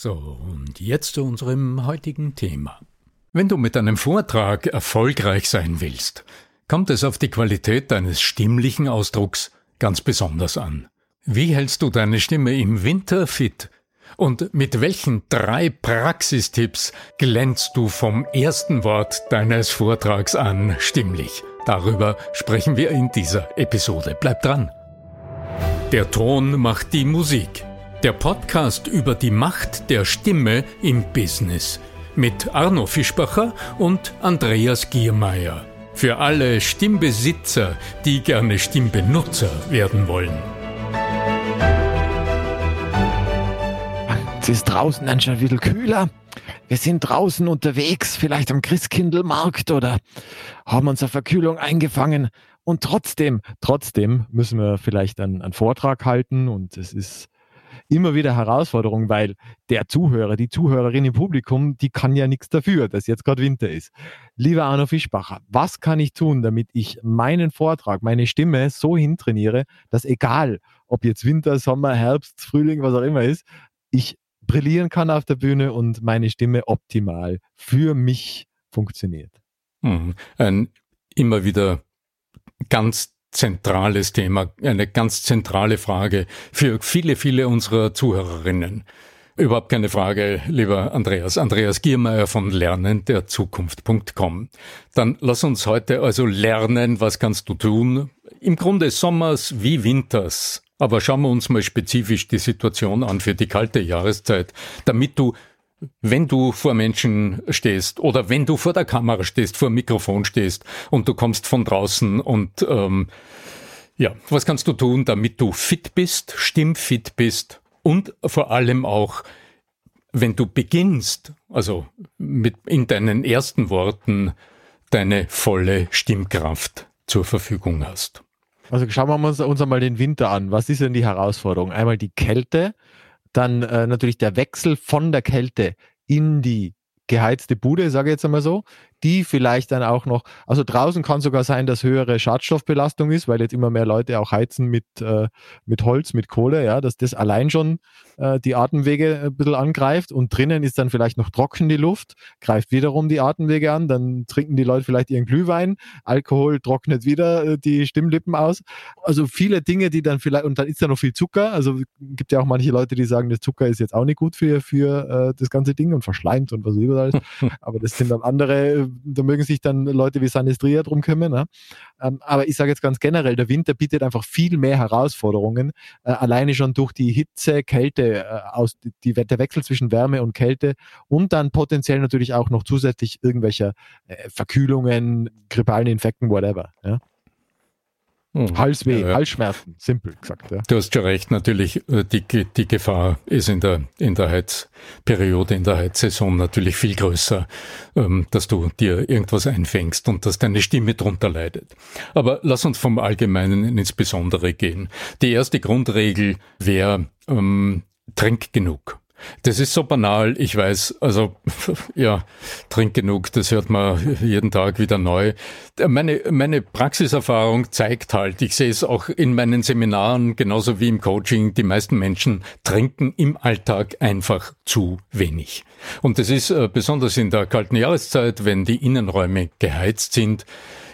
So, und jetzt zu unserem heutigen Thema. Wenn du mit einem Vortrag erfolgreich sein willst, kommt es auf die Qualität deines stimmlichen Ausdrucks ganz besonders an. Wie hältst du deine Stimme im Winter fit? Und mit welchen drei Praxistipps glänzt du vom ersten Wort deines Vortrags an stimmlich? Darüber sprechen wir in dieser Episode. Bleib dran. Der Ton macht die Musik. Der Podcast über die Macht der Stimme im Business mit Arno Fischbacher und Andreas Giermeier. Für alle Stimmbesitzer, die gerne Stimmbenutzer werden wollen. Es ist draußen dann schon ein bisschen kühler. Wir sind draußen unterwegs, vielleicht am Christkindlmarkt oder haben unsere Verkühlung eingefangen. Und trotzdem, trotzdem müssen wir vielleicht einen, einen Vortrag halten und es ist immer wieder Herausforderung, weil der Zuhörer, die Zuhörerin im Publikum, die kann ja nichts dafür, dass jetzt gerade Winter ist. Lieber Arno Fischbacher, was kann ich tun, damit ich meinen Vortrag, meine Stimme so hintrainiere, dass egal, ob jetzt Winter, Sommer, Herbst, Frühling, was auch immer ist, ich brillieren kann auf der Bühne und meine Stimme optimal für mich funktioniert. Mhm. Ein immer wieder ganz zentrales Thema, eine ganz zentrale Frage für viele, viele unserer Zuhörerinnen. Überhaupt keine Frage, lieber Andreas. Andreas Giermeier von Lernen der Zukunft.com. Dann lass uns heute also lernen, was kannst du tun? Im Grunde Sommers wie Winters. Aber schauen wir uns mal spezifisch die Situation an für die kalte Jahreszeit, damit du wenn du vor Menschen stehst oder wenn du vor der Kamera stehst, vor dem Mikrofon stehst und du kommst von draußen und ähm, ja, was kannst du tun, damit du fit bist, stimmfit bist und vor allem auch, wenn du beginnst, also mit in deinen ersten Worten deine volle Stimmkraft zur Verfügung hast. Also schauen wir uns, uns einmal den Winter an. Was ist denn die Herausforderung? Einmal die Kälte, dann äh, natürlich der Wechsel von der Kälte in die geheizte Bude, sage ich jetzt einmal so, die vielleicht dann auch noch, also draußen kann sogar sein, dass höhere Schadstoffbelastung ist, weil jetzt immer mehr Leute auch heizen mit, äh, mit Holz, mit Kohle, ja, dass das allein schon äh, die Atemwege ein bisschen angreift und drinnen ist dann vielleicht noch trocken die Luft, greift wiederum die Atemwege an, dann trinken die Leute vielleicht ihren Glühwein, Alkohol trocknet wieder äh, die Stimmlippen aus. Also viele Dinge, die dann vielleicht, und dann ist da noch viel Zucker, also gibt ja auch manche Leute, die sagen, das Zucker ist jetzt auch nicht gut für, für äh, das ganze Ding und verschleimt und was überall. Aber das sind dann andere da mögen sich dann Leute wie Sanistria drum kümmern. Ne? Ähm, aber ich sage jetzt ganz generell, der Winter bietet einfach viel mehr Herausforderungen, äh, alleine schon durch die Hitze, Kälte, äh, aus, die, der Wechsel zwischen Wärme und Kälte und dann potenziell natürlich auch noch zusätzlich irgendwelche äh, Verkühlungen, grippalen Infekten, whatever. Ja? Hm. Halsweh, ja, ja. Halsschmerzen, simpel gesagt. Ja. Du hast schon recht, natürlich, äh, die, die Gefahr ist in der, in der Heizperiode, in der Heizsaison natürlich viel größer, ähm, dass du dir irgendwas einfängst und dass deine Stimme drunter leidet. Aber lass uns vom Allgemeinen ins Besondere gehen. Die erste Grundregel wäre, ähm, trink genug. Das ist so banal, ich weiß. Also, ja, trink genug, das hört man jeden Tag wieder neu. Meine, meine Praxiserfahrung zeigt halt, ich sehe es auch in meinen Seminaren, genauso wie im Coaching, die meisten Menschen trinken im Alltag einfach zu wenig. Und das ist äh, besonders in der kalten Jahreszeit, wenn die Innenräume geheizt sind,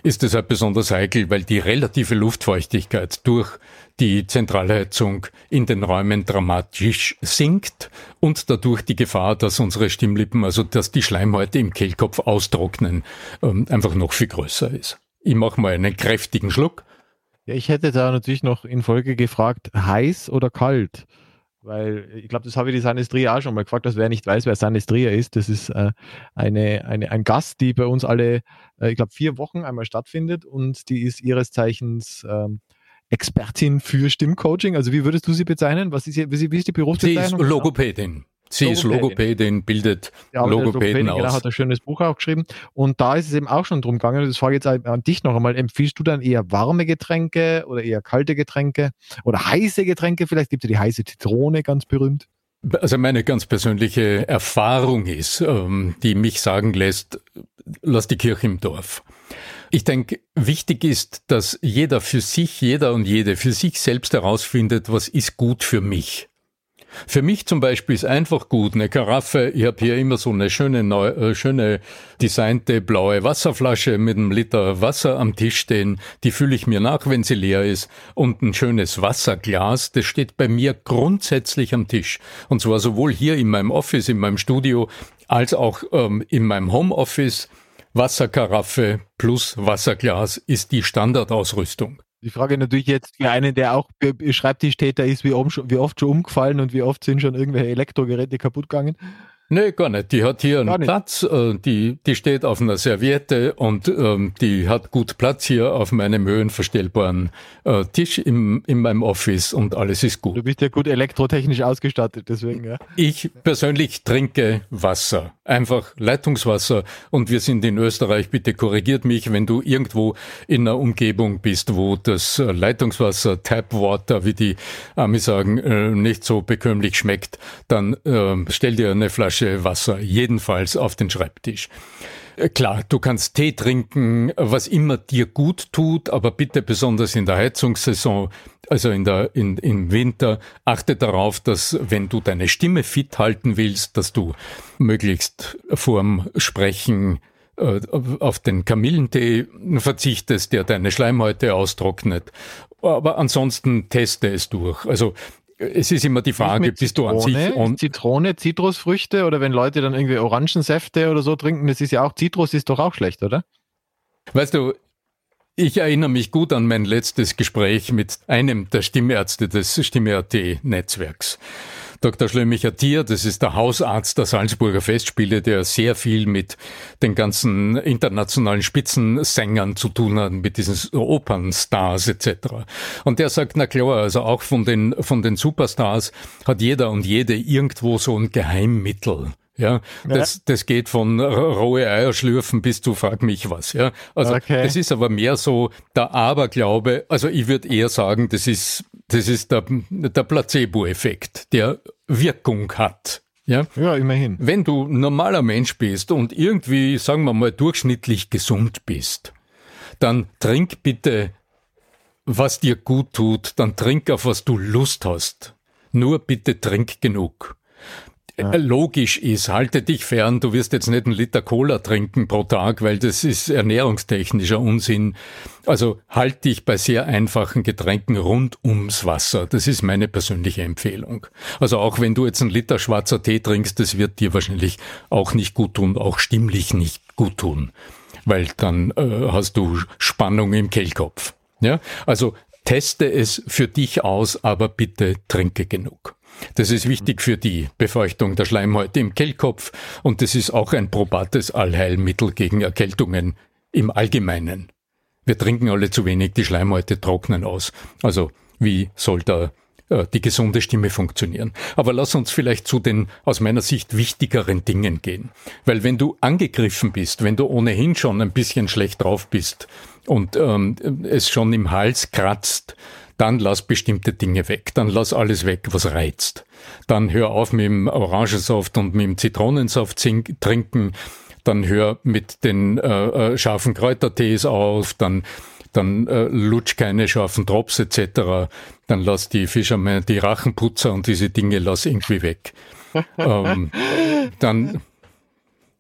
ist es halt besonders heikel, weil die relative Luftfeuchtigkeit durch die Zentralheizung in den Räumen dramatisch sinkt und dadurch die Gefahr, dass unsere Stimmlippen, also dass die Schleimhäute im Kehlkopf austrocknen, ähm, einfach noch viel größer ist. Ich mache mal einen kräftigen Schluck. Ja, ich hätte da natürlich noch in Folge gefragt, heiß oder kalt? Weil ich glaube, das habe ich die Sanistria auch schon mal gefragt, dass wer nicht weiß, wer Sanistria ist. Das ist äh, eine, eine, ein Gast, die bei uns alle, äh, ich glaube, vier Wochen einmal stattfindet und die ist ihres Zeichens ähm, Expertin für Stimmcoaching. Also wie würdest du sie bezeichnen? Was ist, wie, wie ist die Berufsbezeichnung? Sie ist Logopädin. Sie ist Logopädin, bildet ja, Logopäden aus. Genau, hat ein schönes Buch auch geschrieben. Und da ist es eben auch schon drum gegangen, das frage ich jetzt an dich noch einmal, empfiehlst du dann eher warme Getränke oder eher kalte Getränke oder heiße Getränke? Vielleicht gibt es ja die heiße Zitrone, ganz berühmt. Also meine ganz persönliche Erfahrung ist, ähm, die mich sagen lässt, lass die Kirche im Dorf. Ich denke, wichtig ist, dass jeder für sich, jeder und jede für sich selbst herausfindet, was ist gut für mich. Für mich zum Beispiel ist einfach gut eine Karaffe. Ich habe hier immer so eine schöne, neu, äh, schöne designte blaue Wasserflasche mit einem Liter Wasser am Tisch stehen. Die fülle ich mir nach, wenn sie leer ist. Und ein schönes Wasserglas, das steht bei mir grundsätzlich am Tisch. Und zwar sowohl hier in meinem Office, in meinem Studio, als auch ähm, in meinem Homeoffice Wasserkaraffe plus Wasserglas ist die Standardausrüstung. Die Frage natürlich jetzt für einen, der auch Schreibtischtäter ist, wie oft schon umgefallen und wie oft sind schon irgendwelche Elektrogeräte kaputt gegangen? Nee, gar nicht. Die hat hier einen Platz, äh, die, die steht auf einer Serviette und ähm, die hat gut Platz hier auf meinem höhenverstellbaren äh, Tisch im, in meinem Office und alles ist gut. Du bist ja gut elektrotechnisch ausgestattet, deswegen, ja. Ich persönlich trinke Wasser, einfach Leitungswasser und wir sind in Österreich, bitte korrigiert mich, wenn du irgendwo in einer Umgebung bist, wo das Leitungswasser, Tapwater, wie die Amis sagen, äh, nicht so bekömmlich schmeckt, dann äh, stell dir eine Flasche Wasser, jedenfalls auf den Schreibtisch. Äh, klar, du kannst Tee trinken, was immer dir gut tut, aber bitte besonders in der Heizungssaison, also in der, in, im Winter, achte darauf, dass wenn du deine Stimme fit halten willst, dass du möglichst vorm Sprechen äh, auf den Kamillentee verzichtest, der deine Schleimhäute austrocknet. Aber ansonsten teste es durch. Also es ist immer die Frage, bist du an sich und Zitrone, Zitrusfrüchte oder wenn Leute dann irgendwie Orangensäfte oder so trinken, das ist ja auch Zitrus ist doch auch schlecht, oder? Weißt du, ich erinnere mich gut an mein letztes Gespräch mit einem der Stimmärzte des Stimme.at-Netzwerks. Dr. Schlömicher Tier, das ist der Hausarzt der Salzburger Festspiele, der sehr viel mit den ganzen internationalen Spitzensängern zu tun hat, mit diesen Opernstars etc. Und der sagt, na klar, also auch von den, von den Superstars hat jeder und jede irgendwo so ein Geheimmittel. Ja, das, ja. das geht von rohe Eier schlürfen bis zu frag mich was. Ja, also okay. das ist aber mehr so der Aberglaube. Also ich würde eher sagen, das ist das ist der, der Placebo-Effekt, der Wirkung hat. Ja? ja, immerhin. Wenn du normaler Mensch bist und irgendwie, sagen wir mal, durchschnittlich gesund bist, dann trink bitte, was dir gut tut, dann trink auf was du Lust hast. Nur bitte trink genug ja. Äh, logisch ist, halte dich fern, du wirst jetzt nicht einen Liter Cola trinken pro Tag, weil das ist ernährungstechnischer Unsinn. Also halt dich bei sehr einfachen Getränken rund ums Wasser. Das ist meine persönliche Empfehlung. Also auch wenn du jetzt einen Liter schwarzer Tee trinkst, das wird dir wahrscheinlich auch nicht gut tun, auch stimmlich nicht gut tun, weil dann äh, hast du Spannung im Kehlkopf. Ja, also teste es für dich aus, aber bitte trinke genug. Das ist wichtig für die Befeuchtung der Schleimhäute im Kehlkopf und das ist auch ein probates Allheilmittel gegen Erkältungen im Allgemeinen. Wir trinken alle zu wenig, die Schleimhäute trocknen aus. Also wie soll da äh, die gesunde Stimme funktionieren. Aber lass uns vielleicht zu den aus meiner Sicht wichtigeren Dingen gehen. Weil wenn du angegriffen bist, wenn du ohnehin schon ein bisschen schlecht drauf bist und ähm, es schon im Hals kratzt, dann lass bestimmte Dinge weg. Dann lass alles weg, was reizt. Dann hör auf mit dem Orangensaft und mit dem Zitronensaft trinken. Dann hör mit den äh, äh, scharfen Kräutertees auf. Dann dann äh, lutsch keine scharfen Drops etc. Dann lass die Fischermen, die Rachenputzer und diese Dinge lass irgendwie weg. ähm, dann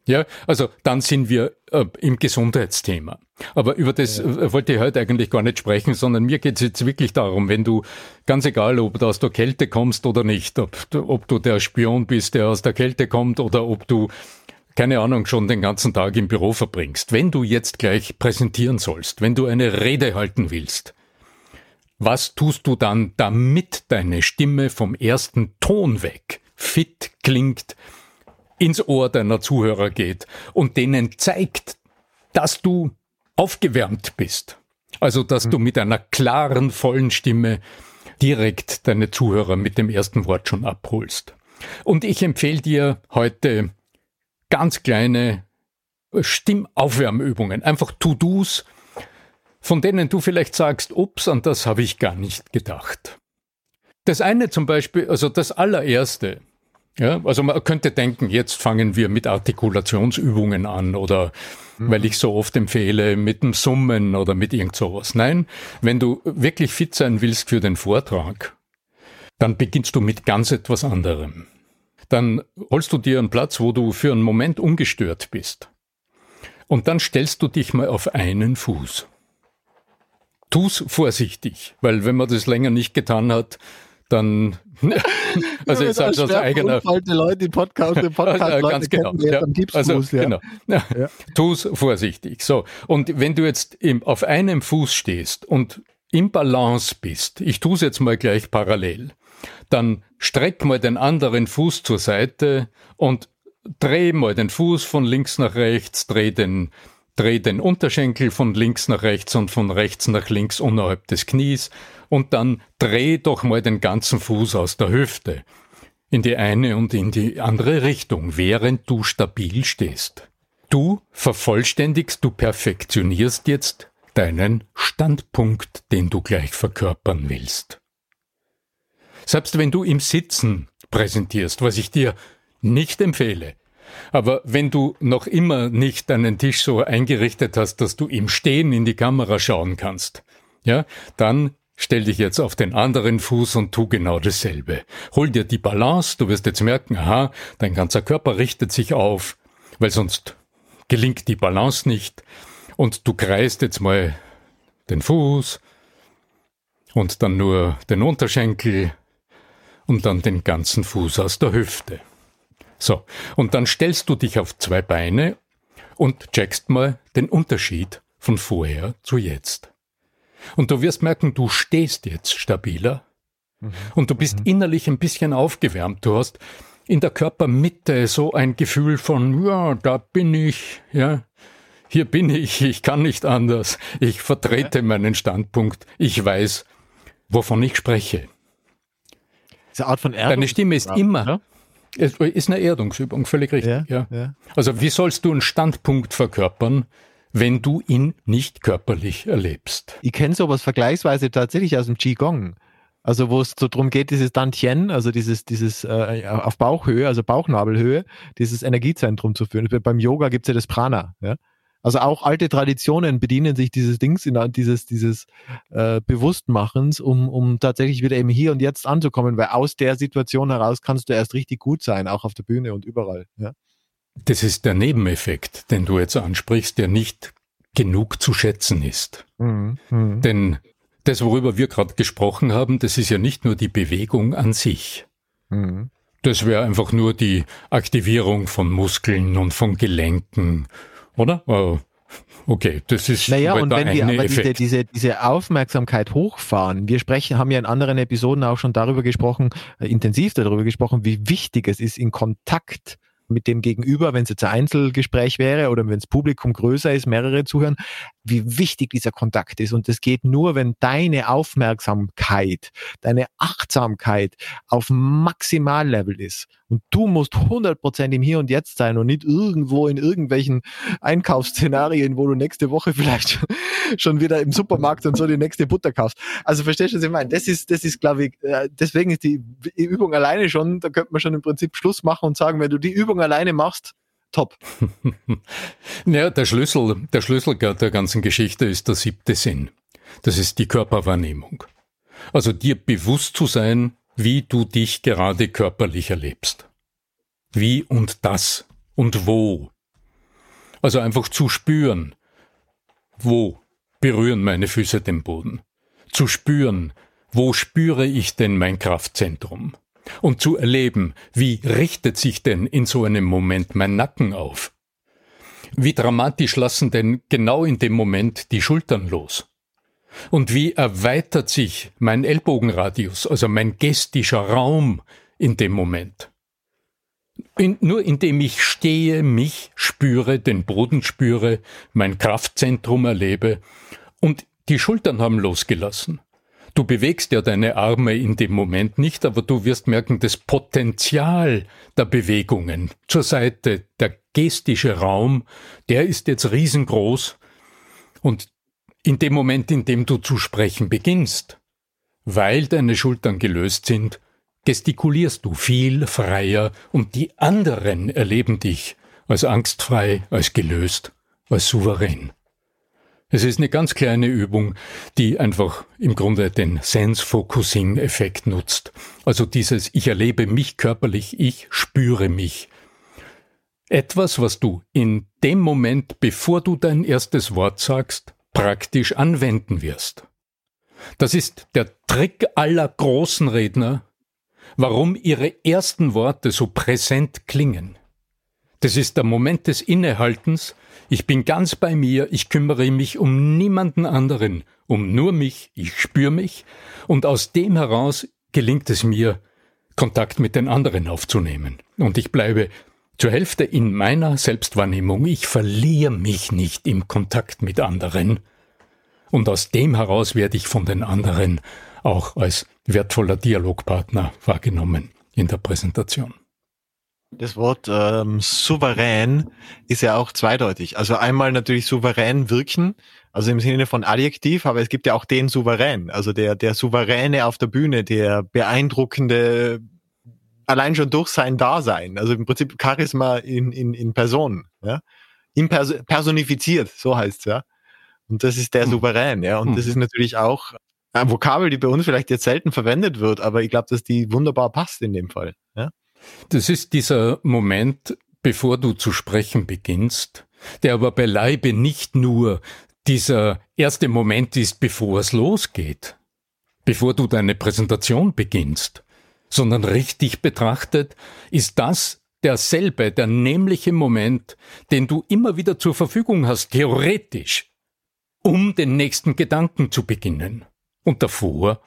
ja, also dann sind wir äh, im Gesundheitsthema. Aber über das ja. Äh, wollte ich heute eigentlich gar nicht sprechen, sondern mir geht es jetzt wirklich darum, wenn du, ganz egal, ob du aus der Kälte kommst oder nicht, ob, ob du der Spion bist, der aus der Kälte kommt oder ob du, keine Ahnung, schon den ganzen Tag im Büro verbringst, wenn du jetzt gleich präsentieren sollst, wenn du eine Rede halten willst, was tust du dann, damit deine Stimme vom ersten Ton weg fit klingt, ins Ohr deiner Zuhörer geht und denen zeigt, dass du aufgewärmt bist. Also, dass du mit einer klaren, vollen Stimme direkt deine Zuhörer mit dem ersten Wort schon abholst. Und ich empfehle dir heute ganz kleine Stimmaufwärmübungen, einfach To-Dos, von denen du vielleicht sagst, ups, an das habe ich gar nicht gedacht. Das eine zum Beispiel, also das allererste, ja, also man könnte denken, jetzt fangen wir mit Artikulationsübungen an oder mhm. weil ich so oft empfehle, mit dem Summen oder mit irgend sowas. Nein, wenn du wirklich fit sein willst für den Vortrag, dann beginnst du mit ganz etwas anderem. Dann holst du dir einen Platz, wo du für einen Moment ungestört bist. Und dann stellst du dich mal auf einen Fuß. Tu's vorsichtig, weil wenn man das länger nicht getan hat, dann also jetzt sage aus eigener Leute, die Podcast, den Podcast Leute ganz genau. Ja. Also, ja. genau. Ja. Ja. Tu's vorsichtig. So und wenn du jetzt im, auf einem Fuß stehst und im Balance bist, ich tue es jetzt mal gleich parallel, dann streck mal den anderen Fuß zur Seite und dreh mal den Fuß von links nach rechts, dreh den Dreh den Unterschenkel von links nach rechts und von rechts nach links unterhalb des Knies und dann dreh doch mal den ganzen Fuß aus der Hüfte in die eine und in die andere Richtung, während du stabil stehst. Du vervollständigst, du perfektionierst jetzt deinen Standpunkt, den du gleich verkörpern willst. Selbst wenn du im Sitzen präsentierst, was ich dir nicht empfehle, aber wenn du noch immer nicht deinen Tisch so eingerichtet hast, dass du im Stehen in die Kamera schauen kannst, ja, dann stell dich jetzt auf den anderen Fuß und tu genau dasselbe. Hol dir die Balance, du wirst jetzt merken, aha, dein ganzer Körper richtet sich auf, weil sonst gelingt die Balance nicht und du kreist jetzt mal den Fuß und dann nur den Unterschenkel und dann den ganzen Fuß aus der Hüfte. So, und dann stellst du dich auf zwei Beine und checkst mal den Unterschied von vorher zu jetzt. Und du wirst merken, du stehst jetzt stabiler mhm. und du bist mhm. innerlich ein bisschen aufgewärmt. Du hast in der Körpermitte so ein Gefühl von, ja, da bin ich, ja, hier bin ich, ich kann nicht anders, ich vertrete ja. meinen Standpunkt, ich weiß, wovon ich spreche. Diese Art von Erdung Deine Stimme ist immer? Es ist eine Erdungsübung, völlig richtig. Ja, ja. Also wie sollst du einen Standpunkt verkörpern, wenn du ihn nicht körperlich erlebst? Ich kenne sowas vergleichsweise tatsächlich aus dem Qigong. Also wo es so drum geht, dieses Dantien, also dieses, dieses äh, auf Bauchhöhe, also Bauchnabelhöhe, dieses Energiezentrum zu führen. Beim Yoga gibt es ja das Prana. Ja? Also auch alte Traditionen bedienen sich dieses Dings, in, dieses, dieses äh, Bewusstmachens, um, um tatsächlich wieder eben hier und jetzt anzukommen, weil aus der Situation heraus kannst du erst richtig gut sein, auch auf der Bühne und überall. Ja. Das ist der Nebeneffekt, den du jetzt ansprichst, der nicht genug zu schätzen ist. Mhm. Mhm. Denn das, worüber wir gerade gesprochen haben, das ist ja nicht nur die Bewegung an sich. Mhm. Das wäre einfach nur die Aktivierung von Muskeln und von Gelenken oder? Oh, okay, das ist naja, und wenn wir aber diese, diese, diese Aufmerksamkeit hochfahren, wir sprechen, haben ja in anderen Episoden auch schon darüber gesprochen, äh, intensiv darüber gesprochen, wie wichtig es ist, in Kontakt mit dem Gegenüber, wenn es jetzt ein Einzelgespräch wäre oder wenn das Publikum größer ist, mehrere zuhören, wie wichtig dieser Kontakt ist. Und das geht nur, wenn deine Aufmerksamkeit, deine Achtsamkeit auf Maximallevel ist. Und du musst 100% im Hier und Jetzt sein und nicht irgendwo in irgendwelchen Einkaufsszenarien, wo du nächste Woche vielleicht schon wieder im Supermarkt und so die nächste Butter kaufst. Also verstehst du, was ich meine? Das ist, das ist, glaube ich, äh, deswegen ist die Übung alleine schon, da könnte man schon im Prinzip Schluss machen und sagen, wenn du die Übung alleine machst, top. naja, der Schlüssel, der Schlüssel der ganzen Geschichte ist der siebte Sinn. Das ist die Körperwahrnehmung. Also dir bewusst zu sein, wie du dich gerade körperlich erlebst. Wie und das und wo. Also einfach zu spüren, wo berühren meine Füße den Boden. Zu spüren, wo spüre ich denn mein Kraftzentrum? Und zu erleben, wie richtet sich denn in so einem Moment mein Nacken auf? Wie dramatisch lassen denn genau in dem Moment die Schultern los? Und wie erweitert sich mein Ellbogenradius, also mein gestischer Raum in dem Moment? In, nur indem ich stehe, mich spüre, den Boden spüre, mein Kraftzentrum erlebe und die Schultern haben losgelassen. Du bewegst ja deine Arme in dem Moment nicht, aber du wirst merken, das Potenzial der Bewegungen zur Seite, der gestische Raum, der ist jetzt riesengroß und in dem Moment, in dem du zu sprechen beginnst, weil deine Schultern gelöst sind, gestikulierst du viel freier und die anderen erleben dich als angstfrei, als gelöst, als souverän. Es ist eine ganz kleine Übung, die einfach im Grunde den Sense-Focusing-Effekt nutzt. Also dieses Ich erlebe mich körperlich, ich spüre mich. Etwas, was du in dem Moment, bevor du dein erstes Wort sagst, praktisch anwenden wirst. Das ist der Trick aller großen Redner, warum ihre ersten Worte so präsent klingen. Das ist der Moment des Innehaltens, ich bin ganz bei mir, ich kümmere mich um niemanden anderen, um nur mich, ich spüre mich, und aus dem heraus gelingt es mir, Kontakt mit den anderen aufzunehmen. Und ich bleibe zur Hälfte in meiner Selbstwahrnehmung, ich verliere mich nicht im Kontakt mit anderen. Und aus dem heraus werde ich von den anderen auch als wertvoller Dialogpartner wahrgenommen in der Präsentation. Das Wort ähm, souverän ist ja auch zweideutig. Also einmal natürlich souverän wirken, also im Sinne von Adjektiv, aber es gibt ja auch den Souverän, also der, der Souveräne auf der Bühne, der beeindruckende allein schon durch sein Dasein, also im Prinzip Charisma in, in, in Person, ja. personifiziert, so heißt's, ja. Und das ist der hm. Souverän, ja. Und hm. das ist natürlich auch ein Vokabel, die bei uns vielleicht jetzt selten verwendet wird, aber ich glaube, dass die wunderbar passt in dem Fall. Das ist dieser Moment, bevor du zu sprechen beginnst, der aber beileibe nicht nur dieser erste Moment ist, bevor es losgeht, bevor du deine Präsentation beginnst, sondern richtig betrachtet ist das derselbe, der nämliche Moment, den du immer wieder zur Verfügung hast, theoretisch, um den nächsten Gedanken zu beginnen. Und davor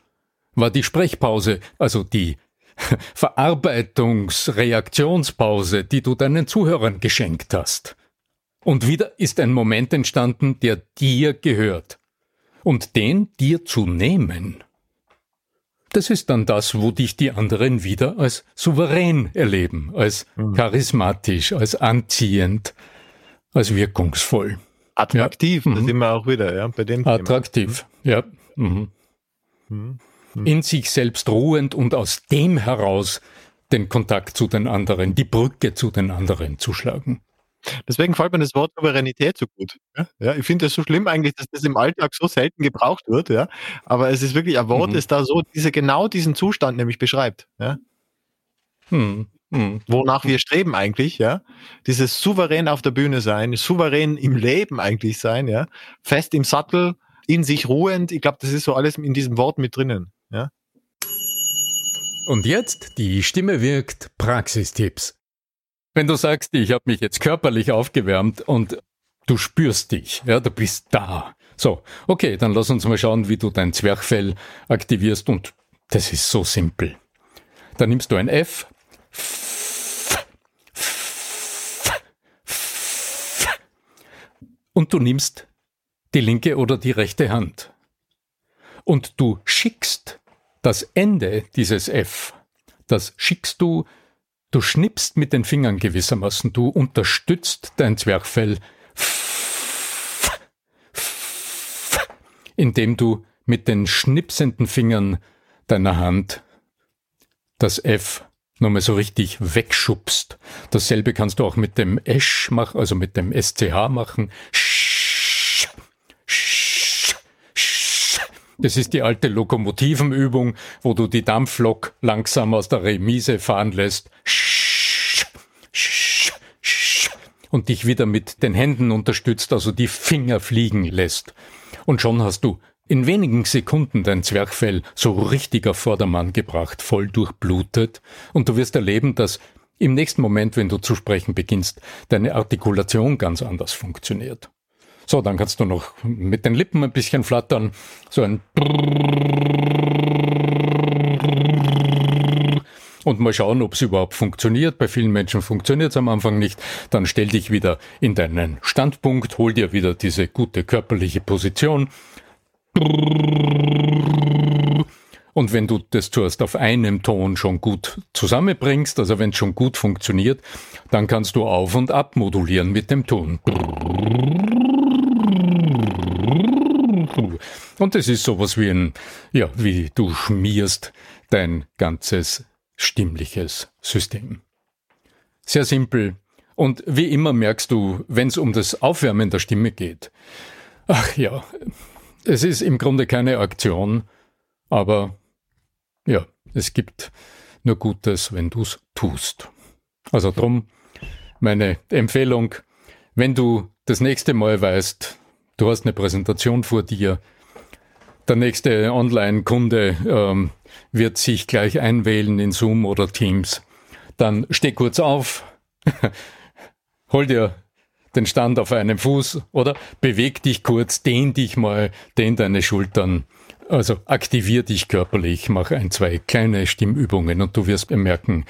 war die Sprechpause, also die Verarbeitungsreaktionspause, die du deinen Zuhörern geschenkt hast. Und wieder ist ein Moment entstanden, der dir gehört. Und den dir zu nehmen, das ist dann das, wo dich die anderen wieder als souverän erleben, als mhm. charismatisch, als anziehend, als wirkungsvoll. Attraktiv, ja. das mhm. sind wir auch wieder, ja, bei dem Attraktiv, Thema. ja. Mhm. mhm. Mhm. In sich selbst ruhend und aus dem heraus den Kontakt zu den anderen, die Brücke zu den anderen zu schlagen. Deswegen fällt mir das Wort Souveränität so gut. Ja, ich finde es so schlimm eigentlich, dass das im Alltag so selten gebraucht wird, ja. Aber es ist wirklich ein Wort, mhm. das da so diese, genau diesen Zustand nämlich beschreibt, ja. Mhm. Mhm. Wonach wir streben eigentlich, ja. Dieses souverän auf der Bühne sein, souverän im Leben eigentlich sein, ja. Fest im Sattel, in sich ruhend. Ich glaube, das ist so alles in diesem Wort mit drinnen. Und jetzt, die Stimme wirkt, Praxistipps. Wenn du sagst, ich habe mich jetzt körperlich aufgewärmt und du spürst dich, ja, du bist da. So, okay, dann lass uns mal schauen, wie du dein Zwerchfell aktivierst und das ist so simpel. Dann nimmst du ein F, und du nimmst die linke oder die rechte Hand und du schickst das Ende dieses F, das schickst du, du schnippst mit den Fingern gewissermaßen, du unterstützt dein Zwerchfell, indem du mit den schnipsenden Fingern deiner Hand das F nochmal so richtig wegschubst. Dasselbe kannst du auch mit dem Esch machen, also mit dem SCH machen. Das ist die alte Lokomotivenübung, wo du die Dampflok langsam aus der Remise fahren lässt und dich wieder mit den Händen unterstützt, also die Finger fliegen lässt. Und schon hast du in wenigen Sekunden dein Zwerchfell so richtig auf Vordermann gebracht, voll durchblutet, und du wirst erleben, dass im nächsten Moment, wenn du zu sprechen beginnst, deine Artikulation ganz anders funktioniert. So, dann kannst du noch mit den Lippen ein bisschen flattern, so ein und mal schauen, ob es überhaupt funktioniert. Bei vielen Menschen funktioniert es am Anfang nicht. Dann stell dich wieder in deinen Standpunkt, hol dir wieder diese gute körperliche Position und wenn du das zuerst auf einem Ton schon gut zusammenbringst, also wenn es schon gut funktioniert, dann kannst du auf und ab modulieren mit dem Ton. Und es ist sowas wie ein, ja, wie du schmierst dein ganzes stimmliches System. Sehr simpel. Und wie immer merkst du, wenn es um das Aufwärmen der Stimme geht, ach ja, es ist im Grunde keine Aktion, aber ja, es gibt nur Gutes, wenn du es tust. Also drum meine Empfehlung, wenn du das nächste Mal weißt, du hast eine Präsentation vor dir, der nächste Online-Kunde ähm, wird sich gleich einwählen in Zoom oder Teams, dann steh kurz auf, hol dir den Stand auf einem Fuß oder? Beweg dich kurz, dehn dich mal, dehn deine Schultern. Also aktivier dich körperlich, mach ein, zwei kleine Stimmübungen und du wirst bemerken,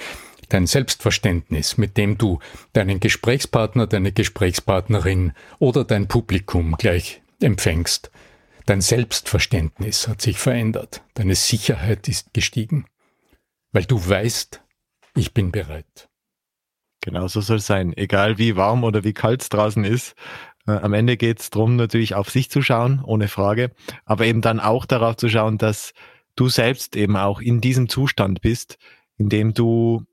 dein Selbstverständnis, mit dem du deinen Gesprächspartner, deine Gesprächspartnerin oder dein Publikum gleich empfängst. Dein Selbstverständnis hat sich verändert, deine Sicherheit ist gestiegen, weil du weißt, ich bin bereit. Genau so soll es sein. Egal wie warm oder wie kalt es draußen ist. Äh, am Ende geht es darum, natürlich auf sich zu schauen, ohne Frage. Aber eben dann auch darauf zu schauen, dass du selbst eben auch in diesem Zustand bist, in dem du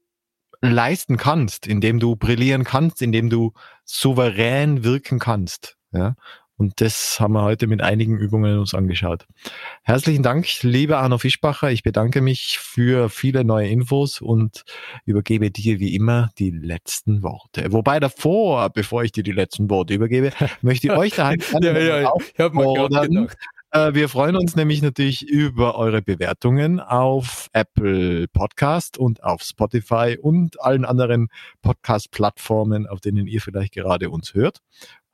leisten kannst, in dem du brillieren kannst, in dem du souverän wirken kannst. Ja? Und das haben wir heute mit einigen Übungen uns angeschaut. Herzlichen Dank, lieber Arno Fischbacher. Ich bedanke mich für viele neue Infos und übergebe dir wie immer die letzten Worte. Wobei davor, bevor ich dir die letzten Worte übergebe, möchte ich euch da ja, ja, ja. Ich hab mal gedacht. Äh, wir freuen uns nämlich natürlich über eure Bewertungen auf Apple Podcast und auf Spotify und allen anderen Podcast-Plattformen, auf denen ihr vielleicht gerade uns hört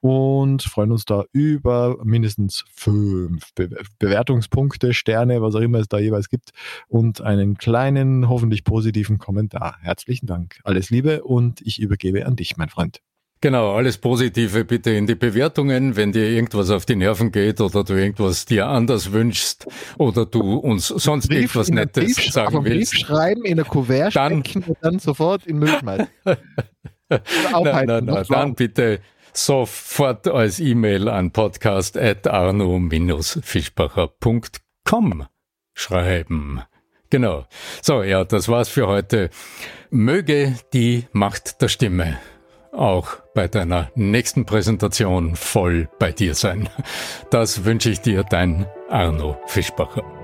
und freuen uns da über mindestens fünf Be Bewertungspunkte, Sterne, was auch immer es da jeweils gibt und einen kleinen, hoffentlich positiven Kommentar. Herzlichen Dank. Alles Liebe und ich übergebe an dich, mein Freund. Genau, alles Positive bitte in die Bewertungen, wenn dir irgendwas auf die Nerven geht oder du irgendwas dir anders wünschst oder du uns sonst Brief, irgendwas Nettes Brief, sagen willst. Brief schreiben, in der Kuvert dann, und dann sofort in Müll schmeißen. nein, nein, nein, dann bitte sofort als E-Mail an podcast.arno-fischbacher.com schreiben. Genau. So, ja, das war's für heute. Möge die Macht der Stimme auch bei deiner nächsten Präsentation voll bei dir sein. Das wünsche ich dir, dein Arno Fischbacher.